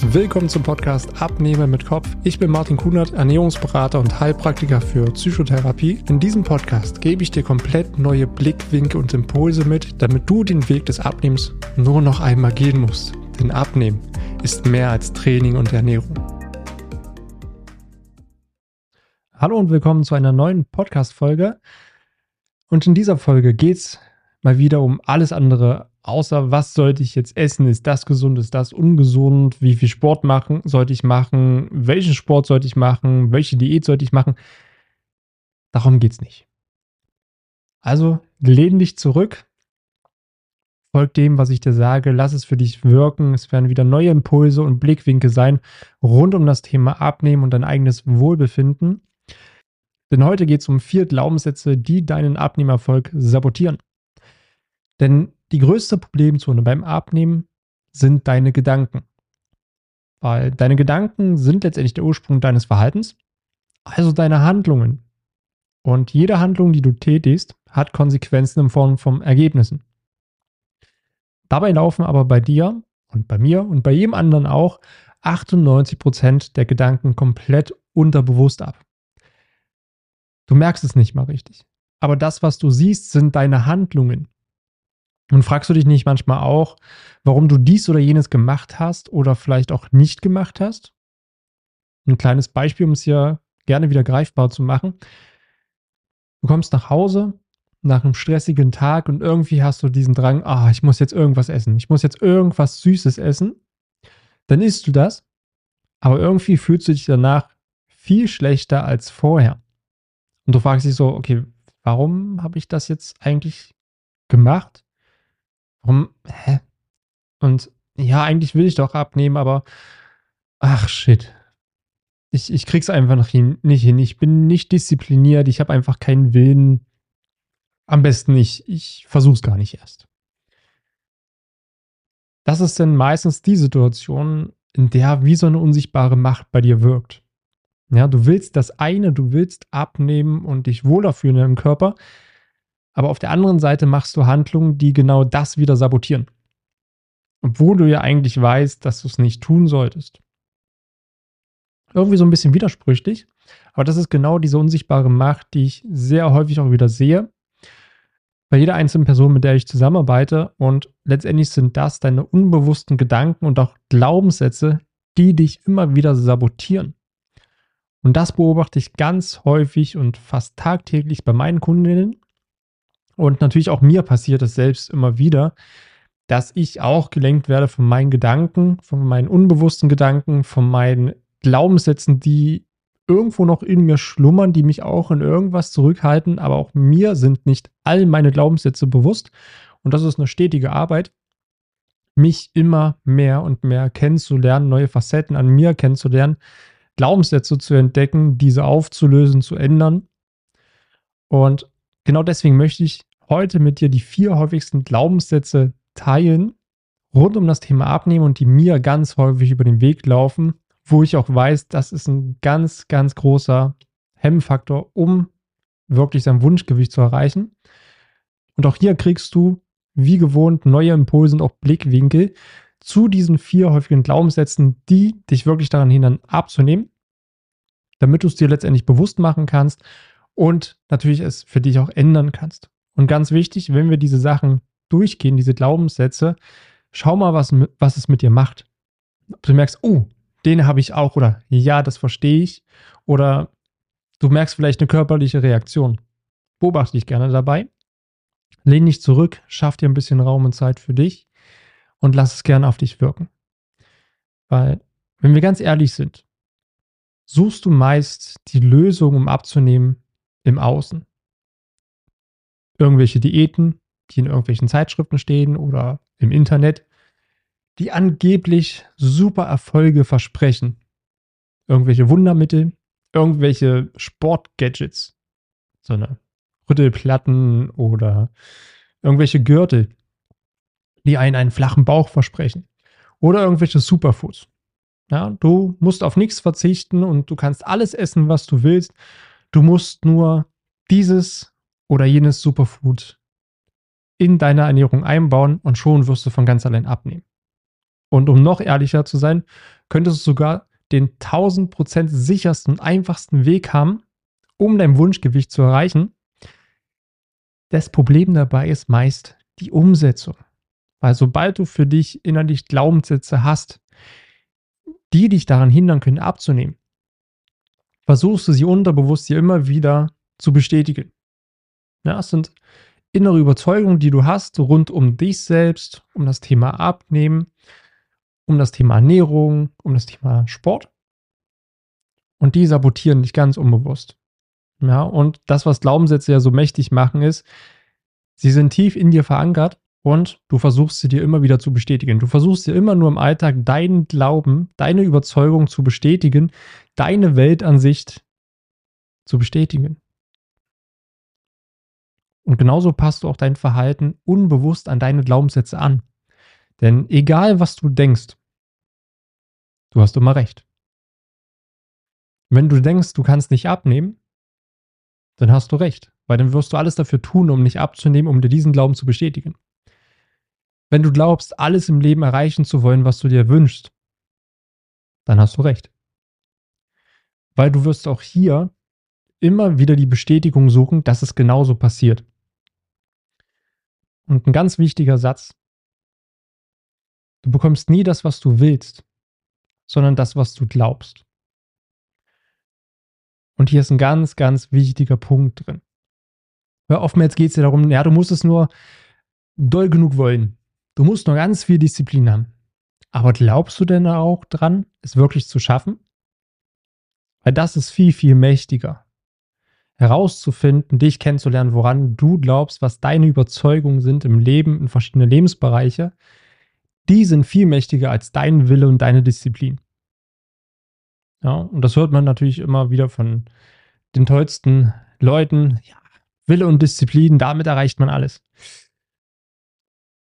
Willkommen zum Podcast Abnehmen mit Kopf. Ich bin Martin Kunert, Ernährungsberater und Heilpraktiker für Psychotherapie. In diesem Podcast gebe ich dir komplett neue Blickwinkel und Impulse mit, damit du den Weg des Abnehmens nur noch einmal gehen musst. Denn Abnehmen ist mehr als Training und Ernährung. Hallo und willkommen zu einer neuen Podcast-Folge. Und in dieser Folge geht es mal wieder um alles andere außer was sollte ich jetzt essen? Ist das gesund? Ist das ungesund? Wie viel Sport machen sollte ich machen? Welchen Sport sollte ich machen? Welche Diät sollte ich machen? Darum geht es nicht. Also lehn dich zurück, folg dem, was ich dir sage, lass es für dich wirken. Es werden wieder neue Impulse und Blickwinkel sein rund um das Thema Abnehmen und dein eigenes Wohlbefinden. Denn heute geht es um vier Glaubenssätze, die deinen Abnehmerfolg sabotieren. Denn die größte Problemzone beim Abnehmen sind deine Gedanken. Weil deine Gedanken sind letztendlich der Ursprung deines Verhaltens, also deine Handlungen. Und jede Handlung, die du tätigst, hat Konsequenzen in Form von Ergebnissen. Dabei laufen aber bei dir und bei mir und bei jedem anderen auch 98% der Gedanken komplett unterbewusst ab. Du merkst es nicht mal richtig. Aber das, was du siehst, sind deine Handlungen. Und fragst du dich nicht manchmal auch, warum du dies oder jenes gemacht hast oder vielleicht auch nicht gemacht hast? Ein kleines Beispiel, um es hier gerne wieder greifbar zu machen. Du kommst nach Hause nach einem stressigen Tag und irgendwie hast du diesen Drang, ah, ich muss jetzt irgendwas essen, ich muss jetzt irgendwas Süßes essen. Dann isst du das, aber irgendwie fühlst du dich danach viel schlechter als vorher. Und du fragst dich so, okay, warum habe ich das jetzt eigentlich gemacht? Warum? Hä? Und ja, eigentlich will ich doch abnehmen, aber ach shit. Ich, ich krieg's einfach noch hin, nicht hin. Ich bin nicht diszipliniert, ich habe einfach keinen Willen. Am besten nicht. Ich versuch's gar nicht erst. Das ist dann meistens die Situation, in der wie so eine unsichtbare Macht bei dir wirkt. Ja, du willst das eine, du willst abnehmen und dich wohler fühlen im Körper, aber auf der anderen Seite machst du Handlungen, die genau das wieder sabotieren. Obwohl du ja eigentlich weißt, dass du es nicht tun solltest. Irgendwie so ein bisschen widersprüchlich, aber das ist genau diese unsichtbare Macht, die ich sehr häufig auch wieder sehe. Bei jeder einzelnen Person, mit der ich zusammenarbeite. Und letztendlich sind das deine unbewussten Gedanken und auch Glaubenssätze, die dich immer wieder sabotieren. Und das beobachte ich ganz häufig und fast tagtäglich bei meinen Kundinnen und natürlich auch mir passiert es selbst immer wieder, dass ich auch gelenkt werde von meinen Gedanken, von meinen unbewussten Gedanken, von meinen Glaubenssätzen, die irgendwo noch in mir schlummern, die mich auch in irgendwas zurückhalten, aber auch mir sind nicht all meine Glaubenssätze bewusst. Und das ist eine stetige Arbeit, mich immer mehr und mehr kennenzulernen, neue Facetten an mir kennenzulernen, Glaubenssätze zu entdecken, diese aufzulösen, zu ändern. Und genau deswegen möchte ich heute mit dir die vier häufigsten Glaubenssätze teilen rund um das Thema Abnehmen und die mir ganz häufig über den Weg laufen, wo ich auch weiß, das ist ein ganz, ganz großer Hemmfaktor, um wirklich sein Wunschgewicht zu erreichen. Und auch hier kriegst du, wie gewohnt, neue Impulse und auch Blickwinkel zu diesen vier häufigen Glaubenssätzen, die dich wirklich daran hindern, abzunehmen, damit du es dir letztendlich bewusst machen kannst und natürlich es für dich auch ändern kannst. Und ganz wichtig, wenn wir diese Sachen durchgehen, diese Glaubenssätze, schau mal, was, was es mit dir macht. Ob du merkst, oh, den habe ich auch oder ja, das verstehe ich. Oder du merkst vielleicht eine körperliche Reaktion. Beobachte dich gerne dabei. Lehn dich zurück, schaff dir ein bisschen Raum und Zeit für dich und lass es gerne auf dich wirken. Weil, wenn wir ganz ehrlich sind, suchst du meist die Lösung, um abzunehmen, im Außen irgendwelche Diäten, die in irgendwelchen Zeitschriften stehen oder im Internet, die angeblich super Erfolge versprechen. Irgendwelche Wundermittel, irgendwelche Sportgadgets, so eine Rüttelplatten oder irgendwelche Gürtel, die einen einen flachen Bauch versprechen. Oder irgendwelche Superfoods. Ja, du musst auf nichts verzichten und du kannst alles essen, was du willst. Du musst nur dieses oder jenes Superfood in deine Ernährung einbauen und schon wirst du von ganz allein abnehmen. Und um noch ehrlicher zu sein, könntest du sogar den 1000% sichersten und einfachsten Weg haben, um dein Wunschgewicht zu erreichen. Das Problem dabei ist meist die Umsetzung. Weil sobald du für dich innerlich Glaubenssätze hast, die dich daran hindern können, abzunehmen, versuchst du sie unterbewusst dir immer wieder zu bestätigen. Ja, es sind innere Überzeugungen, die du hast rund um dich selbst, um das Thema Abnehmen, um das Thema Ernährung, um das Thema Sport. Und die sabotieren dich ganz unbewusst. Ja, und das, was Glaubenssätze ja so mächtig machen, ist, sie sind tief in dir verankert und du versuchst sie dir immer wieder zu bestätigen. Du versuchst dir immer nur im Alltag deinen Glauben, deine Überzeugung zu bestätigen, deine Weltansicht zu bestätigen. Und genauso passt du auch dein Verhalten unbewusst an deine Glaubenssätze an. Denn egal was du denkst, du hast immer recht. Wenn du denkst, du kannst nicht abnehmen, dann hast du recht, weil dann wirst du alles dafür tun, um nicht abzunehmen, um dir diesen Glauben zu bestätigen. Wenn du glaubst, alles im Leben erreichen zu wollen, was du dir wünschst, dann hast du recht. Weil du wirst auch hier immer wieder die Bestätigung suchen, dass es genauso passiert. Und ein ganz wichtiger Satz. Du bekommst nie das, was du willst, sondern das, was du glaubst. Und hier ist ein ganz, ganz wichtiger Punkt drin. Weil oftmals geht es ja darum, ja, du musst es nur doll genug wollen. Du musst noch ganz viel Disziplin haben. Aber glaubst du denn auch dran, es wirklich zu schaffen? Weil das ist viel, viel mächtiger. Herauszufinden, dich kennenzulernen, woran du glaubst, was deine Überzeugungen sind im Leben, in verschiedene Lebensbereiche, die sind viel mächtiger als dein Wille und deine Disziplin. Ja, und das hört man natürlich immer wieder von den tollsten Leuten. Ja, Wille und Disziplin, damit erreicht man alles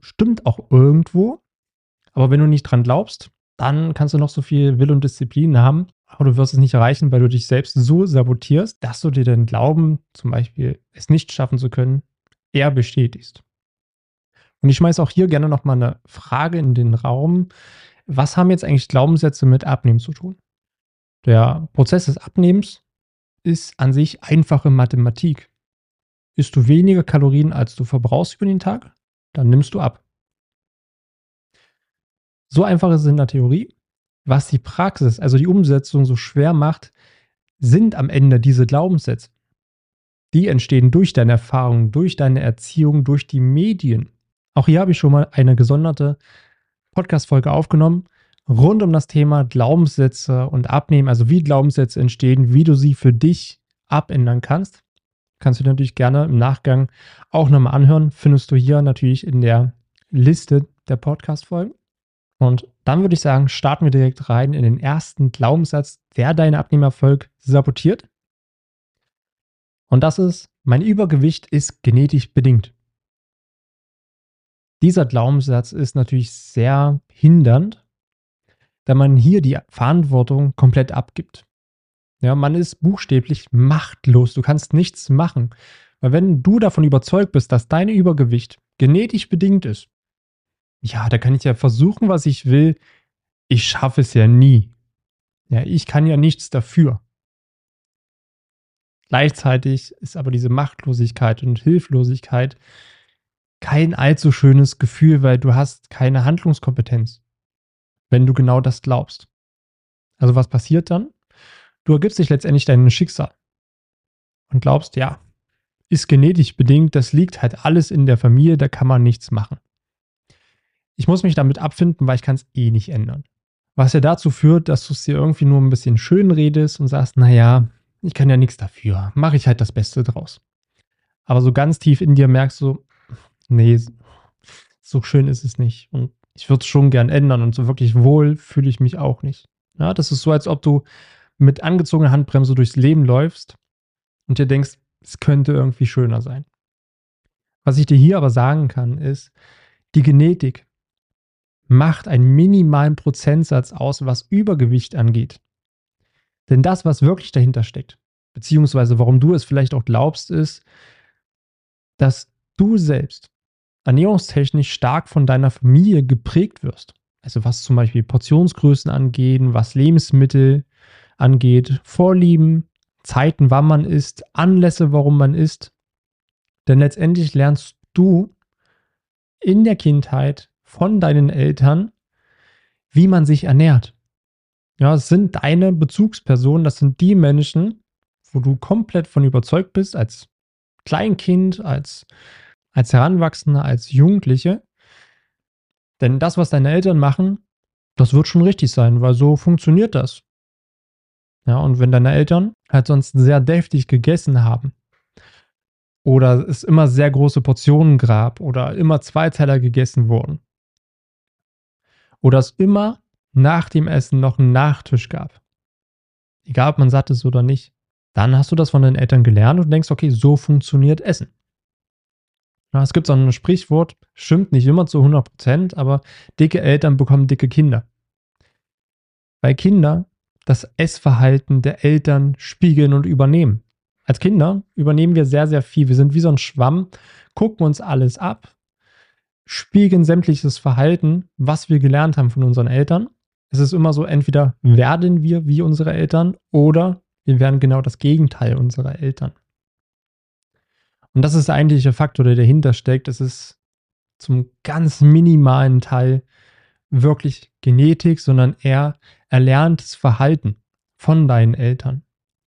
stimmt auch irgendwo. Aber wenn du nicht dran glaubst, dann kannst du noch so viel Will und Disziplin haben, aber du wirst es nicht erreichen, weil du dich selbst so sabotierst, dass du dir den Glauben, zum Beispiel es nicht schaffen zu können, eher bestätigst. Und ich schmeiße auch hier gerne nochmal eine Frage in den Raum. Was haben jetzt eigentlich Glaubenssätze mit Abnehmen zu tun? Der Prozess des Abnehmens ist an sich einfache Mathematik. Isst du weniger Kalorien, als du verbrauchst über den Tag, dann nimmst du ab. So einfach ist es in der Theorie. Was die Praxis, also die Umsetzung so schwer macht, sind am Ende diese Glaubenssätze. Die entstehen durch deine Erfahrung, durch deine Erziehung, durch die Medien. Auch hier habe ich schon mal eine gesonderte Podcast-Folge aufgenommen, rund um das Thema Glaubenssätze und Abnehmen, also wie Glaubenssätze entstehen, wie du sie für dich abändern kannst. Kannst du natürlich gerne im Nachgang auch nochmal anhören. Findest du hier natürlich in der Liste der Podcast-Folgen. Und dann würde ich sagen, starten wir direkt rein in den ersten Glaubenssatz, der deinen Abnehmerfolg sabotiert. Und das ist, mein Übergewicht ist genetisch bedingt. Dieser Glaubenssatz ist natürlich sehr hindernd, da man hier die Verantwortung komplett abgibt. Ja, man ist buchstäblich machtlos. Du kannst nichts machen. Weil wenn du davon überzeugt bist, dass dein Übergewicht genetisch bedingt ist, ja, da kann ich ja versuchen, was ich will. Ich schaffe es ja nie. Ja, ich kann ja nichts dafür. Gleichzeitig ist aber diese Machtlosigkeit und Hilflosigkeit kein allzu schönes Gefühl, weil du hast keine Handlungskompetenz, wenn du genau das glaubst. Also was passiert dann? Du ergibst dich letztendlich deinem Schicksal und glaubst, ja, ist genetisch bedingt, das liegt halt alles in der Familie, da kann man nichts machen. Ich muss mich damit abfinden, weil ich kann es eh nicht ändern. Was ja dazu führt, dass du es dir irgendwie nur ein bisschen schön redest und sagst, naja, ich kann ja nichts dafür, mache ich halt das Beste draus. Aber so ganz tief in dir merkst du, nee, so schön ist es nicht. Und ich würde es schon gern ändern und so wirklich wohl fühle ich mich auch nicht. Ja, das ist so, als ob du mit angezogener Handbremse durchs Leben läufst und dir denkst, es könnte irgendwie schöner sein. Was ich dir hier aber sagen kann, ist, die Genetik macht einen minimalen Prozentsatz aus, was Übergewicht angeht. Denn das, was wirklich dahinter steckt, beziehungsweise warum du es vielleicht auch glaubst, ist, dass du selbst ernährungstechnisch stark von deiner Familie geprägt wirst. Also was zum Beispiel Portionsgrößen angeht, was Lebensmittel angeht, Vorlieben, Zeiten, wann man isst, Anlässe, warum man isst. Denn letztendlich lernst du in der Kindheit von deinen Eltern, wie man sich ernährt. Ja, es sind deine Bezugspersonen, das sind die Menschen, wo du komplett von überzeugt bist, als Kleinkind, als, als Heranwachsender, als Jugendliche. Denn das, was deine Eltern machen, das wird schon richtig sein, weil so funktioniert das. Ja, und wenn deine Eltern halt sonst sehr deftig gegessen haben oder es immer sehr große Portionen gab oder immer zwei Teller gegessen wurden oder es immer nach dem Essen noch einen Nachtisch gab, egal ob man satt ist oder nicht, dann hast du das von deinen Eltern gelernt und denkst, okay, so funktioniert Essen. Ja, es gibt so ein Sprichwort, stimmt nicht immer zu 100 Prozent, aber dicke Eltern bekommen dicke Kinder. Weil Kinder das Essverhalten der Eltern spiegeln und übernehmen. Als Kinder übernehmen wir sehr, sehr viel. Wir sind wie so ein Schwamm, gucken uns alles ab, spiegeln sämtliches Verhalten, was wir gelernt haben von unseren Eltern. Es ist immer so, entweder werden wir wie unsere Eltern oder wir werden genau das Gegenteil unserer Eltern. Und das ist der eigentliche Faktor, der dahinter steckt. Es ist zum ganz minimalen Teil wirklich Genetik, sondern eher erlerntes Verhalten von deinen Eltern.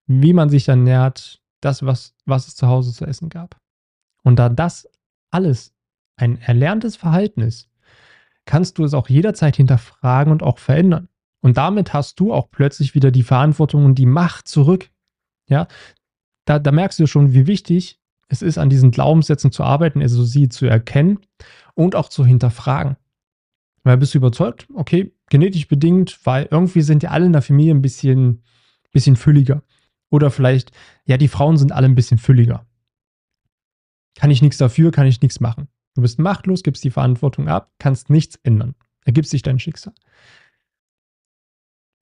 Wie man sich ernährt, das, was, was es zu Hause zu essen gab. Und da das alles ein erlerntes Verhalten ist, kannst du es auch jederzeit hinterfragen und auch verändern. Und damit hast du auch plötzlich wieder die Verantwortung und die Macht zurück. Ja, da, da merkst du schon, wie wichtig es ist, an diesen Glaubenssätzen zu arbeiten, also sie zu erkennen und auch zu hinterfragen. Weil bist du überzeugt, okay, genetisch bedingt, weil irgendwie sind ja alle in der Familie ein bisschen, bisschen fülliger. Oder vielleicht, ja, die Frauen sind alle ein bisschen fülliger. Kann ich nichts dafür, kann ich nichts machen. Du bist machtlos, gibst die Verantwortung ab, kannst nichts ändern. Ergibst dich dein Schicksal.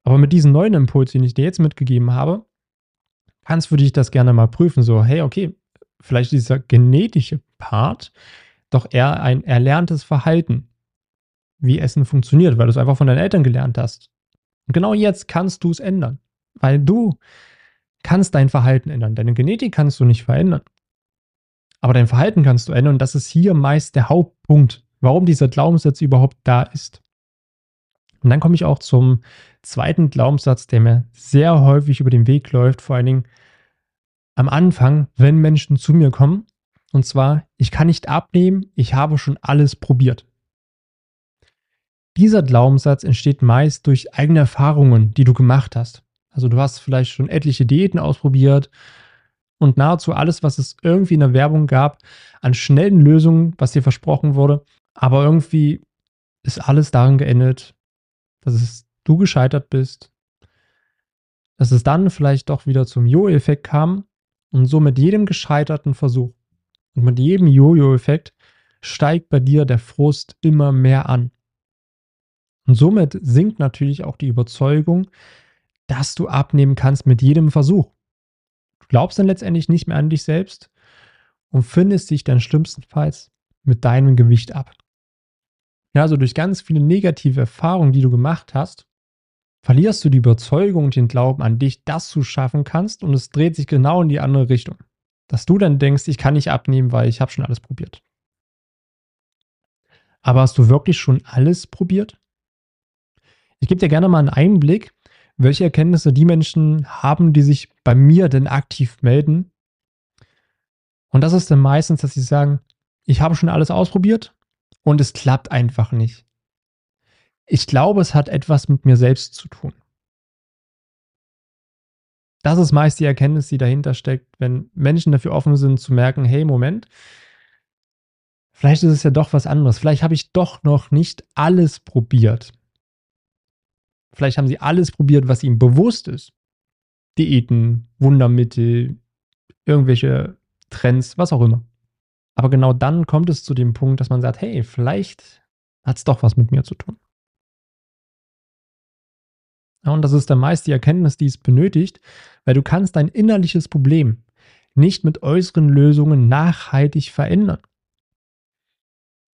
Aber mit diesem neuen Impuls, den ich dir jetzt mitgegeben habe, kannst du dich das gerne mal prüfen. So, hey, okay, vielleicht dieser genetische Part doch eher ein erlerntes Verhalten wie Essen funktioniert, weil du es einfach von deinen Eltern gelernt hast. Und genau jetzt kannst du es ändern, weil du kannst dein Verhalten ändern. Deine Genetik kannst du nicht verändern. Aber dein Verhalten kannst du ändern und das ist hier meist der Hauptpunkt, warum dieser Glaubenssatz überhaupt da ist. Und dann komme ich auch zum zweiten Glaubenssatz, der mir sehr häufig über den Weg läuft, vor allen Dingen am Anfang, wenn Menschen zu mir kommen. Und zwar, ich kann nicht abnehmen, ich habe schon alles probiert. Dieser Glaubenssatz entsteht meist durch eigene Erfahrungen, die du gemacht hast. Also du hast vielleicht schon etliche Diäten ausprobiert und nahezu alles, was es irgendwie in der Werbung gab, an schnellen Lösungen, was dir versprochen wurde. Aber irgendwie ist alles daran geendet, dass es du gescheitert bist, dass es dann vielleicht doch wieder zum Jo-Effekt kam und so mit jedem gescheiterten Versuch und mit jedem Jojo-Effekt steigt bei dir der Frust immer mehr an. Und somit sinkt natürlich auch die Überzeugung, dass du abnehmen kannst mit jedem Versuch. Glaubst dann letztendlich nicht mehr an dich selbst und findest dich dann schlimmstenfalls mit deinem Gewicht ab. Ja, also durch ganz viele negative Erfahrungen, die du gemacht hast, verlierst du die Überzeugung und den Glauben an dich, dass du schaffen kannst und es dreht sich genau in die andere Richtung. Dass du dann denkst, ich kann nicht abnehmen, weil ich habe schon alles probiert. Aber hast du wirklich schon alles probiert? Ich gebe dir gerne mal einen Einblick, welche Erkenntnisse die Menschen haben, die sich bei mir denn aktiv melden. Und das ist dann meistens, dass sie sagen, ich habe schon alles ausprobiert und es klappt einfach nicht. Ich glaube, es hat etwas mit mir selbst zu tun. Das ist meist die Erkenntnis, die dahinter steckt, wenn Menschen dafür offen sind zu merken, hey, Moment, vielleicht ist es ja doch was anderes. Vielleicht habe ich doch noch nicht alles probiert. Vielleicht haben sie alles probiert, was ihnen bewusst ist. Diäten, Wundermittel, irgendwelche Trends, was auch immer. Aber genau dann kommt es zu dem Punkt, dass man sagt, hey, vielleicht hat es doch was mit mir zu tun. und das ist dann meist die Erkenntnis, die es benötigt, weil du kannst dein innerliches Problem nicht mit äußeren Lösungen nachhaltig verändern.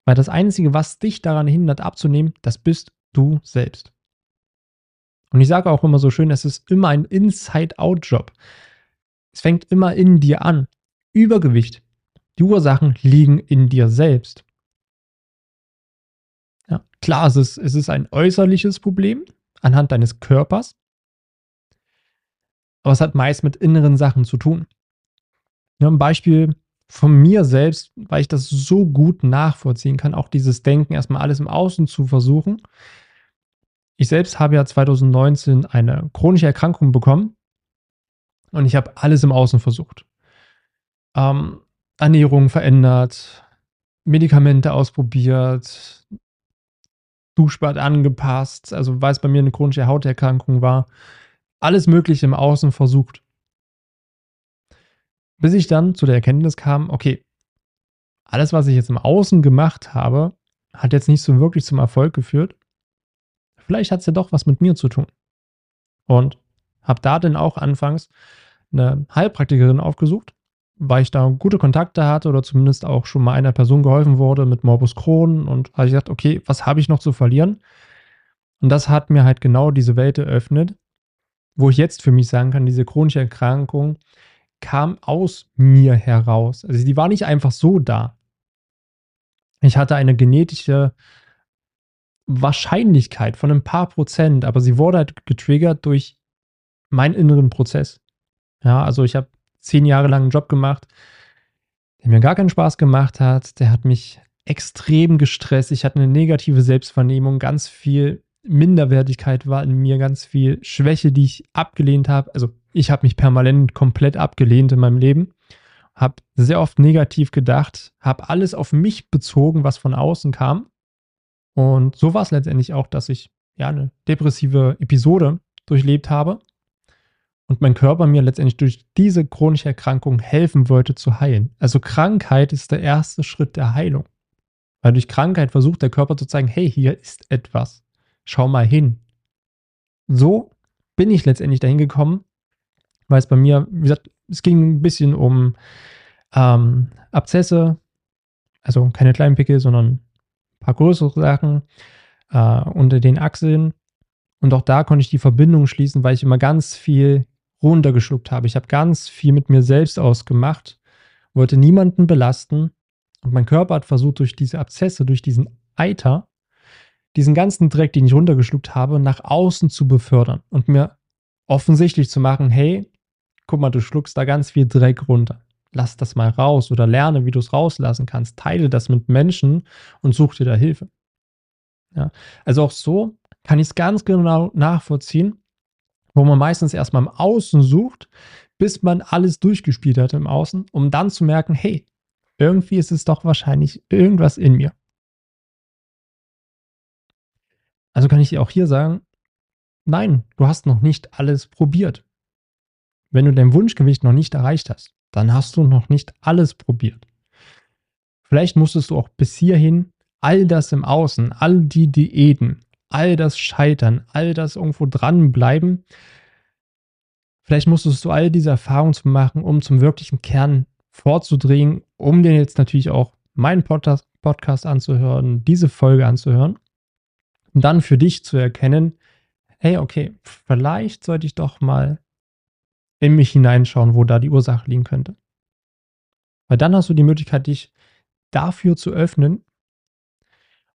Weil das Einzige, was dich daran hindert abzunehmen, das bist du selbst. Und ich sage auch immer so schön, es ist immer ein Inside-Out-Job. Es fängt immer in dir an. Übergewicht. Die Ursachen liegen in dir selbst. Ja, klar, es ist, es ist ein äußerliches Problem anhand deines Körpers, aber es hat meist mit inneren Sachen zu tun. Ja, ein Beispiel von mir selbst, weil ich das so gut nachvollziehen kann, auch dieses Denken, erstmal alles im Außen zu versuchen. Ich selbst habe ja 2019 eine chronische Erkrankung bekommen und ich habe alles im Außen versucht. Ähm, Ernährung verändert, Medikamente ausprobiert, Duschbad angepasst, also weil es bei mir eine chronische Hauterkrankung war, alles Mögliche im Außen versucht. Bis ich dann zu der Erkenntnis kam, okay, alles, was ich jetzt im Außen gemacht habe, hat jetzt nicht so wirklich zum Erfolg geführt. Vielleicht hat es ja doch was mit mir zu tun. Und habe da dann auch anfangs eine Heilpraktikerin aufgesucht, weil ich da gute Kontakte hatte oder zumindest auch schon mal einer Person geholfen wurde mit Morbus Crohn und habe ich gedacht, okay, was habe ich noch zu verlieren? Und das hat mir halt genau diese Welt eröffnet, wo ich jetzt für mich sagen kann, diese chronische Erkrankung kam aus mir heraus. Also die war nicht einfach so da. Ich hatte eine genetische Wahrscheinlichkeit von ein paar Prozent, aber sie wurde halt getriggert durch meinen inneren Prozess. Ja, also ich habe zehn Jahre lang einen Job gemacht, der mir gar keinen Spaß gemacht hat. Der hat mich extrem gestresst. Ich hatte eine negative Selbstvernehmung, ganz viel Minderwertigkeit war in mir, ganz viel Schwäche, die ich abgelehnt habe. Also ich habe mich permanent komplett abgelehnt in meinem Leben, habe sehr oft negativ gedacht, habe alles auf mich bezogen, was von außen kam. Und so war es letztendlich auch, dass ich ja eine depressive Episode durchlebt habe und mein Körper mir letztendlich durch diese chronische Erkrankung helfen wollte zu heilen. Also Krankheit ist der erste Schritt der Heilung. Weil durch Krankheit versucht der Körper zu zeigen, hey, hier ist etwas. Schau mal hin. So bin ich letztendlich dahin gekommen, weil es bei mir, wie gesagt, es ging ein bisschen um ähm, Abzesse, also keine kleinen Pickel, sondern paar größere Sachen äh, unter den Achseln. Und auch da konnte ich die Verbindung schließen, weil ich immer ganz viel runtergeschluckt habe. Ich habe ganz viel mit mir selbst ausgemacht, wollte niemanden belasten. Und mein Körper hat versucht, durch diese Abzesse, durch diesen Eiter, diesen ganzen Dreck, den ich runtergeschluckt habe, nach außen zu befördern und mir offensichtlich zu machen, hey, guck mal, du schluckst da ganz viel Dreck runter. Lass das mal raus oder lerne, wie du es rauslassen kannst. Teile das mit Menschen und such dir da Hilfe. Ja, also auch so kann ich es ganz genau nachvollziehen, wo man meistens erstmal im Außen sucht, bis man alles durchgespielt hat im Außen, um dann zu merken, hey, irgendwie ist es doch wahrscheinlich irgendwas in mir. Also kann ich dir auch hier sagen, nein, du hast noch nicht alles probiert. Wenn du dein Wunschgewicht noch nicht erreicht hast, dann hast du noch nicht alles probiert. Vielleicht musstest du auch bis hierhin all das im Außen, all die Diäten, all das Scheitern, all das irgendwo dranbleiben. Vielleicht musstest du all diese Erfahrungen zu machen, um zum wirklichen Kern vorzudringen, um dir jetzt natürlich auch meinen Podcast, Podcast anzuhören, diese Folge anzuhören und dann für dich zu erkennen, hey, okay, vielleicht sollte ich doch mal in mich hineinschauen, wo da die Ursache liegen könnte. Weil dann hast du die Möglichkeit, dich dafür zu öffnen.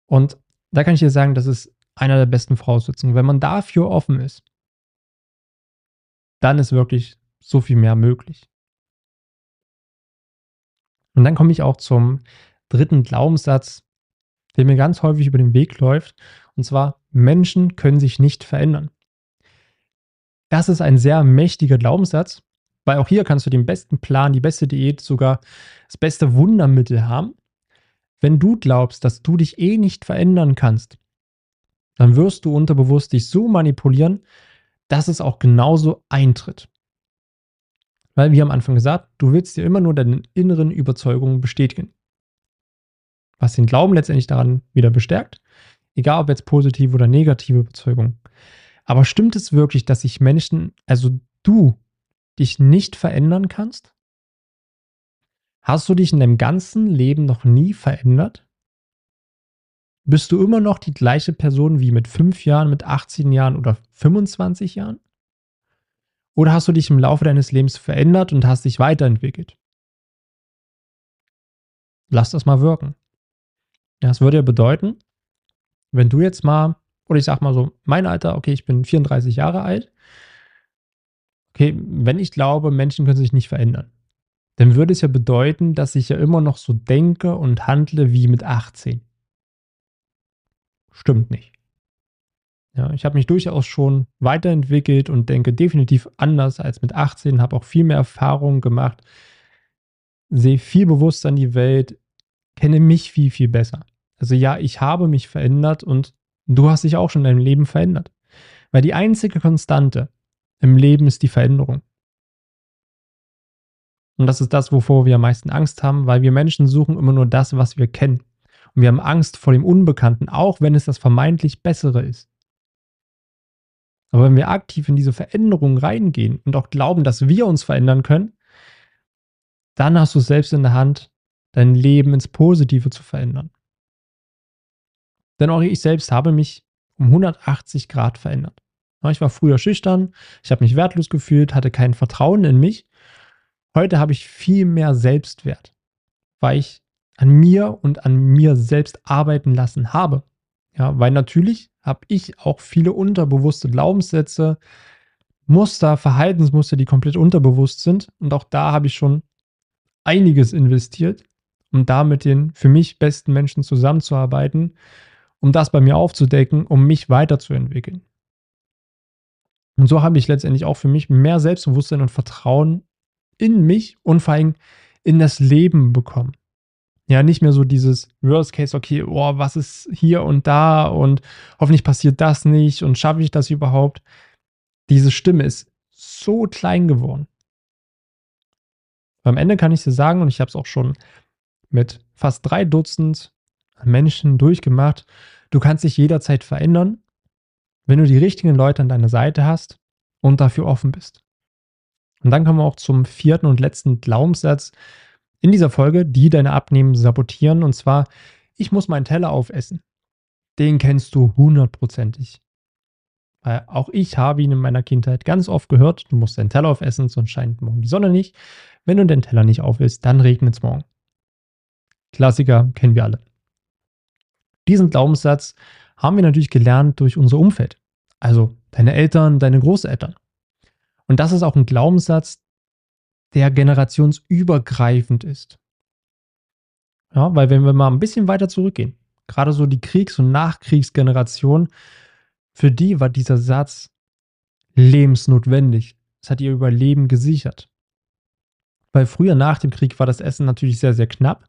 Und da kann ich dir sagen, das ist einer der besten Voraussetzungen. Wenn man dafür offen ist, dann ist wirklich so viel mehr möglich. Und dann komme ich auch zum dritten Glaubenssatz, der mir ganz häufig über den Weg läuft. Und zwar, Menschen können sich nicht verändern. Das ist ein sehr mächtiger Glaubenssatz, weil auch hier kannst du den besten Plan, die beste Diät, sogar das beste Wundermittel haben. Wenn du glaubst, dass du dich eh nicht verändern kannst, dann wirst du unterbewusst dich so manipulieren, dass es auch genauso eintritt. Weil, wie am Anfang gesagt, du willst dir immer nur deine inneren Überzeugungen bestätigen. Was den Glauben letztendlich daran wieder bestärkt, egal ob jetzt positive oder negative Überzeugungen. Aber stimmt es wirklich, dass sich Menschen, also du, dich nicht verändern kannst? Hast du dich in deinem ganzen Leben noch nie verändert? Bist du immer noch die gleiche Person wie mit 5 Jahren, mit 18 Jahren oder 25 Jahren? Oder hast du dich im Laufe deines Lebens verändert und hast dich weiterentwickelt? Lass das mal wirken. Das würde ja bedeuten, wenn du jetzt mal, oder ich sag mal so, mein Alter, okay, ich bin 34 Jahre alt. Okay, wenn ich glaube, Menschen können sich nicht verändern, dann würde es ja bedeuten, dass ich ja immer noch so denke und handle wie mit 18. Stimmt nicht. Ja, ich habe mich durchaus schon weiterentwickelt und denke definitiv anders als mit 18, habe auch viel mehr Erfahrungen gemacht, sehe viel bewusster in die Welt, kenne mich viel, viel besser. Also ja, ich habe mich verändert und du hast dich auch schon in deinem Leben verändert. Weil die einzige Konstante im Leben ist die Veränderung. Und das ist das, wovor wir am meisten Angst haben, weil wir Menschen suchen immer nur das, was wir kennen. Und wir haben Angst vor dem Unbekannten, auch wenn es das vermeintlich Bessere ist. Aber wenn wir aktiv in diese Veränderung reingehen und auch glauben, dass wir uns verändern können, dann hast du es selbst in der Hand, dein Leben ins Positive zu verändern. Denn auch ich selbst habe mich um 180 Grad verändert. Ich war früher schüchtern, ich habe mich wertlos gefühlt, hatte kein Vertrauen in mich. Heute habe ich viel mehr Selbstwert, weil ich an mir und an mir selbst arbeiten lassen habe. Ja, weil natürlich habe ich auch viele unterbewusste Glaubenssätze, Muster, Verhaltensmuster, die komplett unterbewusst sind. Und auch da habe ich schon einiges investiert, um da mit den für mich besten Menschen zusammenzuarbeiten, um das bei mir aufzudecken, um mich weiterzuentwickeln. Und so habe ich letztendlich auch für mich mehr Selbstbewusstsein und Vertrauen in mich und vor allem in das Leben bekommen. Ja, nicht mehr so dieses Worst Case, okay, oh, was ist hier und da und hoffentlich passiert das nicht und schaffe ich das überhaupt. Diese Stimme ist so klein geworden. Am Ende kann ich dir sagen, und ich habe es auch schon mit fast drei Dutzend Menschen durchgemacht, du kannst dich jederzeit verändern, wenn du die richtigen Leute an deiner Seite hast und dafür offen bist. Und dann kommen wir auch zum vierten und letzten Glaubenssatz, in dieser Folge, die deine Abnehmen sabotieren. Und zwar, ich muss meinen Teller aufessen. Den kennst du hundertprozentig. Weil auch ich habe ihn in meiner Kindheit ganz oft gehört, du musst deinen Teller aufessen, sonst scheint morgen die Sonne nicht. Wenn du den Teller nicht aufisst, dann regnet es morgen. Klassiker kennen wir alle. Diesen Glaubenssatz haben wir natürlich gelernt durch unser Umfeld. Also deine Eltern, deine Großeltern. Und das ist auch ein Glaubenssatz, der generationsübergreifend ist. Ja, weil wenn wir mal ein bisschen weiter zurückgehen, gerade so die Kriegs- und Nachkriegsgeneration, für die war dieser Satz lebensnotwendig. Es hat ihr Überleben gesichert. Weil früher nach dem Krieg war das Essen natürlich sehr, sehr knapp.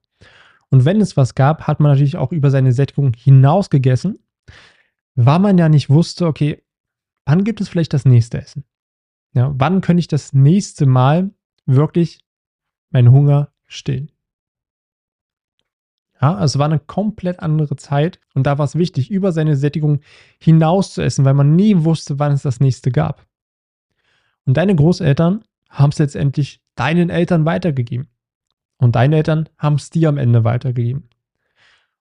Und wenn es was gab, hat man natürlich auch über seine Sättigung hinaus gegessen, weil man ja nicht wusste, okay, wann gibt es vielleicht das nächste Essen? Ja, wann könnte ich das nächste Mal wirklich meinen Hunger stillen. Ja, also es war eine komplett andere Zeit und da war es wichtig, über seine Sättigung hinaus zu essen, weil man nie wusste, wann es das nächste gab. Und deine Großeltern haben es letztendlich deinen Eltern weitergegeben. Und deine Eltern haben es dir am Ende weitergegeben.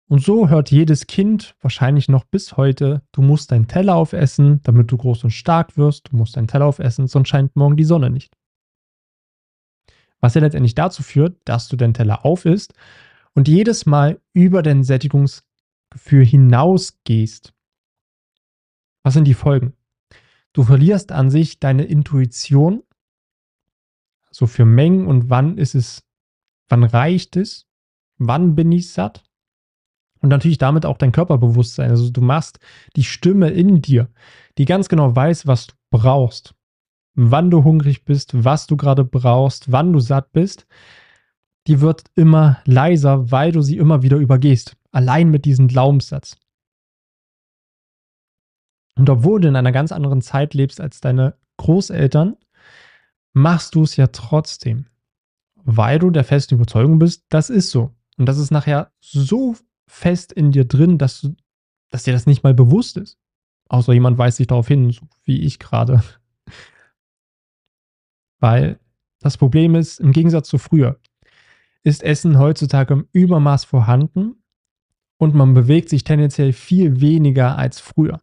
Und so hört jedes Kind wahrscheinlich noch bis heute, du musst deinen Teller aufessen, damit du groß und stark wirst, du musst deinen Teller aufessen, sonst scheint morgen die Sonne nicht. Was ja letztendlich dazu führt, dass du den Teller aufisst und jedes Mal über dein Sättigungsgefühl hinausgehst. Was sind die Folgen? Du verlierst an sich deine Intuition, so für Mengen und wann ist es, wann reicht es, wann bin ich satt und natürlich damit auch dein Körperbewusstsein. Also du machst die Stimme in dir, die ganz genau weiß, was du brauchst wann du hungrig bist, was du gerade brauchst, wann du satt bist, die wird immer leiser, weil du sie immer wieder übergehst. Allein mit diesem Glaubenssatz. Und obwohl du in einer ganz anderen Zeit lebst als deine Großeltern, machst du es ja trotzdem. Weil du der festen Überzeugung bist, das ist so. Und das ist nachher so fest in dir drin, dass, du, dass dir das nicht mal bewusst ist. Außer jemand weist dich darauf hin, so wie ich gerade. Weil das Problem ist, im Gegensatz zu früher, ist Essen heutzutage im Übermaß vorhanden und man bewegt sich tendenziell viel weniger als früher.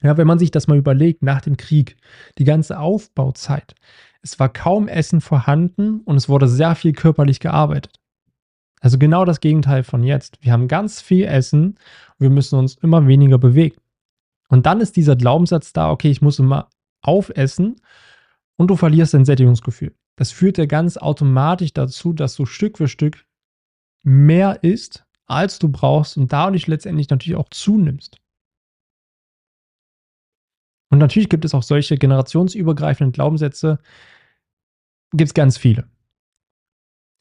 Ja, wenn man sich das mal überlegt, nach dem Krieg, die ganze Aufbauzeit, es war kaum Essen vorhanden und es wurde sehr viel körperlich gearbeitet. Also genau das Gegenteil von jetzt. Wir haben ganz viel Essen und wir müssen uns immer weniger bewegen. Und dann ist dieser Glaubenssatz da, okay, ich muss immer aufessen und du verlierst dein Sättigungsgefühl. Das führt ja ganz automatisch dazu, dass du Stück für Stück mehr isst, als du brauchst und dadurch letztendlich natürlich auch zunimmst. Und natürlich gibt es auch solche generationsübergreifenden Glaubenssätze, gibt es ganz viele.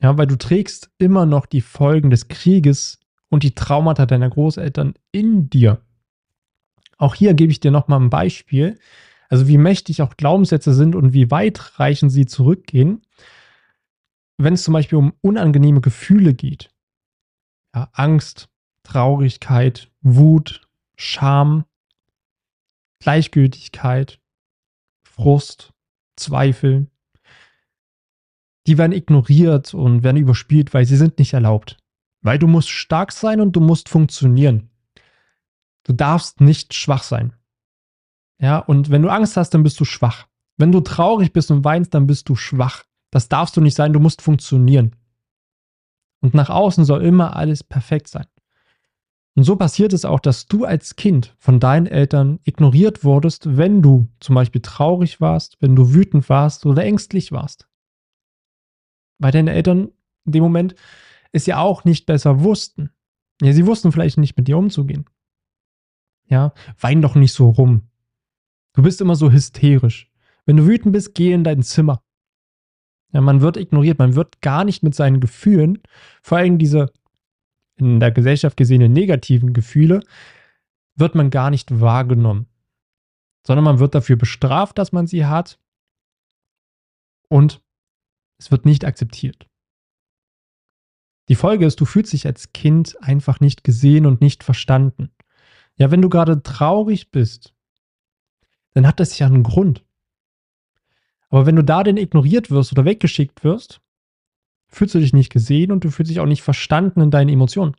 Ja, weil du trägst immer noch die Folgen des Krieges und die Traumata deiner Großeltern in dir. Auch hier gebe ich dir nochmal ein Beispiel. Also wie mächtig auch Glaubenssätze sind und wie weit reichen sie zurückgehen. Wenn es zum Beispiel um unangenehme Gefühle geht. Ja, Angst, Traurigkeit, Wut, Scham, Gleichgültigkeit, Frust, Zweifel, die werden ignoriert und werden überspielt, weil sie sind nicht erlaubt. Weil du musst stark sein und du musst funktionieren. Du darfst nicht schwach sein. Ja, und wenn du Angst hast, dann bist du schwach. Wenn du traurig bist und weinst, dann bist du schwach. Das darfst du nicht sein, du musst funktionieren. Und nach außen soll immer alles perfekt sein. Und so passiert es auch, dass du als Kind von deinen Eltern ignoriert wurdest, wenn du zum Beispiel traurig warst, wenn du wütend warst oder ängstlich warst weil deine Eltern in dem Moment es ja auch nicht besser wussten. Ja, sie wussten vielleicht nicht mit dir umzugehen. Ja, wein doch nicht so rum. Du bist immer so hysterisch. Wenn du wütend bist, geh in dein Zimmer. Ja, man wird ignoriert, man wird gar nicht mit seinen Gefühlen, vor allem diese in der Gesellschaft gesehenen negativen Gefühle, wird man gar nicht wahrgenommen. Sondern man wird dafür bestraft, dass man sie hat. Und es wird nicht akzeptiert. Die Folge ist, du fühlst dich als Kind einfach nicht gesehen und nicht verstanden. Ja, wenn du gerade traurig bist, dann hat das ja einen Grund. Aber wenn du da denn ignoriert wirst oder weggeschickt wirst, fühlst du dich nicht gesehen und du fühlst dich auch nicht verstanden in deinen Emotionen.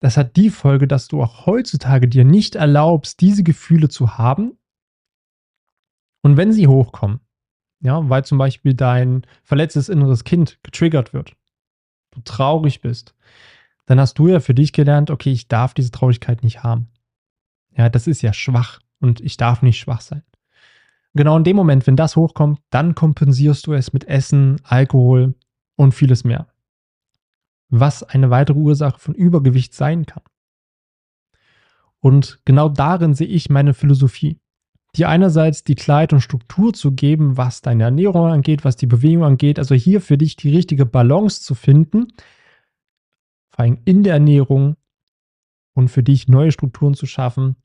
Das hat die Folge, dass du auch heutzutage dir nicht erlaubst, diese Gefühle zu haben. Und wenn sie hochkommen, ja, weil zum Beispiel dein verletztes inneres Kind getriggert wird. Du traurig bist. Dann hast du ja für dich gelernt, okay, ich darf diese Traurigkeit nicht haben. Ja, das ist ja schwach und ich darf nicht schwach sein. Genau in dem Moment, wenn das hochkommt, dann kompensierst du es mit Essen, Alkohol und vieles mehr. Was eine weitere Ursache von Übergewicht sein kann. Und genau darin sehe ich meine Philosophie dir einerseits die Kleid und Struktur zu geben, was deine Ernährung angeht, was die Bewegung angeht. Also hier für dich die richtige Balance zu finden, vor allem in der Ernährung und für dich neue Strukturen zu schaffen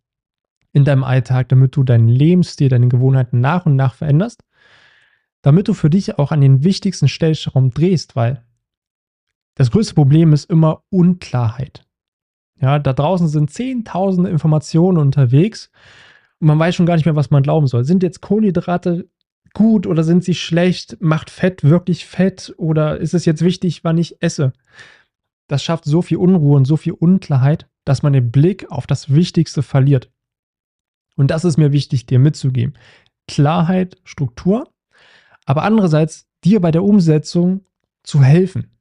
in deinem Alltag, damit du deinen Lebensstil, deine Gewohnheiten nach und nach veränderst, damit du für dich auch an den wichtigsten Stellschrauben drehst, weil das größte Problem ist immer Unklarheit. Ja, da draußen sind zehntausende Informationen unterwegs und man weiß schon gar nicht mehr, was man glauben soll. Sind jetzt Kohlenhydrate gut oder sind sie schlecht? Macht Fett wirklich Fett oder ist es jetzt wichtig, wann ich esse? Das schafft so viel Unruhe und so viel Unklarheit, dass man den Blick auf das Wichtigste verliert. Und das ist mir wichtig, dir mitzugeben. Klarheit, Struktur, aber andererseits dir bei der Umsetzung zu helfen.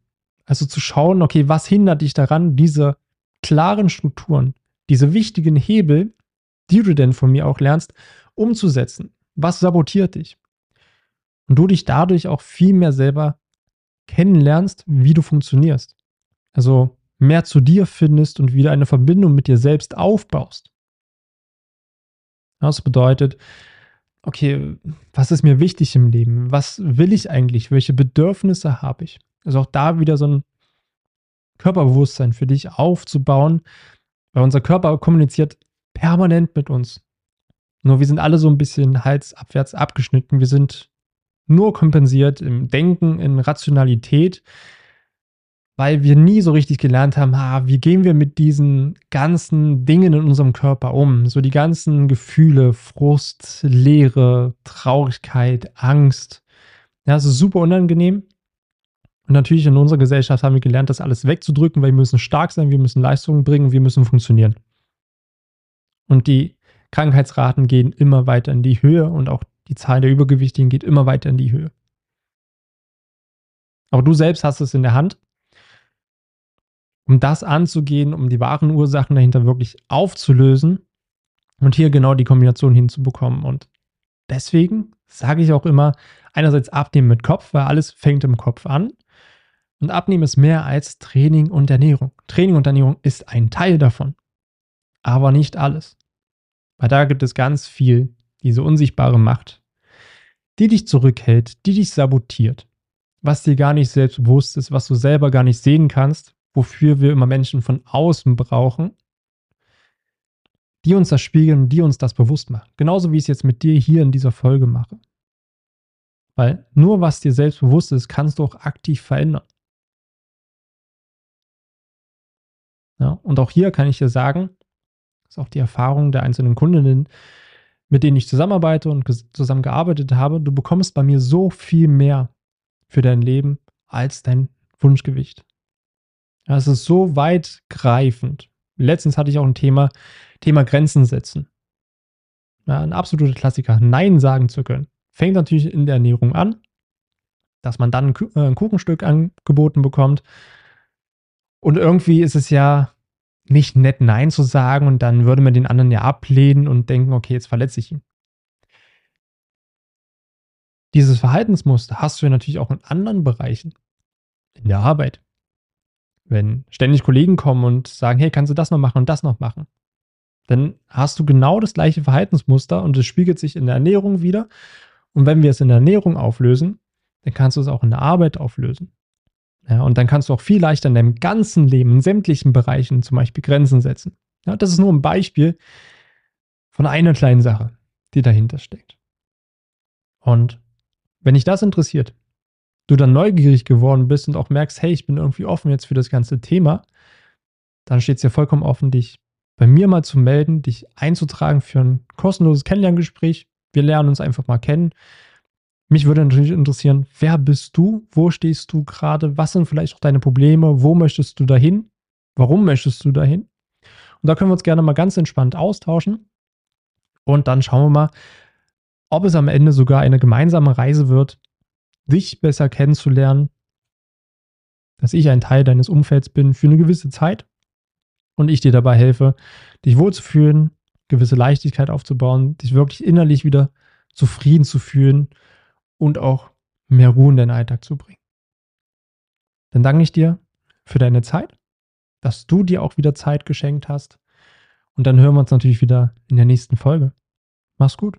Also zu schauen, okay, was hindert dich daran, diese klaren Strukturen, diese wichtigen Hebel die du denn von mir auch lernst, umzusetzen. Was sabotiert dich? Und du dich dadurch auch viel mehr selber kennenlernst, wie du funktionierst. Also mehr zu dir findest und wieder eine Verbindung mit dir selbst aufbaust. Das bedeutet, okay, was ist mir wichtig im Leben? Was will ich eigentlich? Welche Bedürfnisse habe ich? Also auch da wieder so ein Körperbewusstsein für dich aufzubauen, weil unser Körper kommuniziert permanent mit uns. Nur wir sind alle so ein bisschen halsabwärts abgeschnitten. Wir sind nur kompensiert im Denken, in Rationalität, weil wir nie so richtig gelernt haben, ha, wie gehen wir mit diesen ganzen Dingen in unserem Körper um? So die ganzen Gefühle, Frust, Leere, Traurigkeit, Angst. Ja, es ist super unangenehm. Und natürlich in unserer Gesellschaft haben wir gelernt, das alles wegzudrücken, weil wir müssen stark sein, wir müssen Leistungen bringen, wir müssen funktionieren. Und die Krankheitsraten gehen immer weiter in die Höhe und auch die Zahl der Übergewichtigen geht immer weiter in die Höhe. Aber du selbst hast es in der Hand, um das anzugehen, um die wahren Ursachen dahinter wirklich aufzulösen und hier genau die Kombination hinzubekommen. Und deswegen sage ich auch immer, einerseits abnehmen mit Kopf, weil alles fängt im Kopf an. Und abnehmen ist mehr als Training und Ernährung. Training und Ernährung ist ein Teil davon, aber nicht alles. Weil da gibt es ganz viel, diese unsichtbare Macht, die dich zurückhält, die dich sabotiert, was dir gar nicht selbst bewusst ist, was du selber gar nicht sehen kannst, wofür wir immer Menschen von außen brauchen, die uns das spiegeln, die uns das bewusst machen. Genauso wie ich es jetzt mit dir hier in dieser Folge mache. Weil nur was dir selbst bewusst ist, kannst du auch aktiv verändern. Ja, und auch hier kann ich dir sagen, ist auch die Erfahrung der einzelnen Kundinnen, mit denen ich zusammenarbeite und zusammengearbeitet habe. Du bekommst bei mir so viel mehr für dein Leben als dein Wunschgewicht. Ja, es ist so weitgreifend. Letztens hatte ich auch ein Thema, Thema Grenzen setzen. Ja, ein absoluter Klassiker, Nein sagen zu können. Fängt natürlich in der Ernährung an, dass man dann ein Kuchenstück angeboten bekommt und irgendwie ist es ja nicht nett, Nein zu sagen und dann würde man den anderen ja ablehnen und denken, okay, jetzt verletze ich ihn. Dieses Verhaltensmuster hast du ja natürlich auch in anderen Bereichen. In der Arbeit. Wenn ständig Kollegen kommen und sagen, hey, kannst du das noch machen und das noch machen? Dann hast du genau das gleiche Verhaltensmuster und es spiegelt sich in der Ernährung wieder. Und wenn wir es in der Ernährung auflösen, dann kannst du es auch in der Arbeit auflösen. Ja, und dann kannst du auch viel leichter in deinem ganzen Leben, in sämtlichen Bereichen zum Beispiel Grenzen setzen. Ja, das ist nur ein Beispiel von einer kleinen Sache, die dahinter steckt. Und wenn dich das interessiert, du dann neugierig geworden bist und auch merkst, hey, ich bin irgendwie offen jetzt für das ganze Thema, dann steht es dir vollkommen offen, dich bei mir mal zu melden, dich einzutragen für ein kostenloses Kennenlerngespräch. Wir lernen uns einfach mal kennen. Mich würde natürlich interessieren, wer bist du? Wo stehst du gerade? Was sind vielleicht auch deine Probleme? Wo möchtest du dahin? Warum möchtest du dahin? Und da können wir uns gerne mal ganz entspannt austauschen. Und dann schauen wir mal, ob es am Ende sogar eine gemeinsame Reise wird, dich besser kennenzulernen, dass ich ein Teil deines Umfelds bin für eine gewisse Zeit und ich dir dabei helfe, dich wohlzufühlen, gewisse Leichtigkeit aufzubauen, dich wirklich innerlich wieder zufrieden zu fühlen und auch mehr Ruhe in deinen Alltag zu bringen. Dann danke ich dir für deine Zeit, dass du dir auch wieder Zeit geschenkt hast. Und dann hören wir uns natürlich wieder in der nächsten Folge. Mach's gut.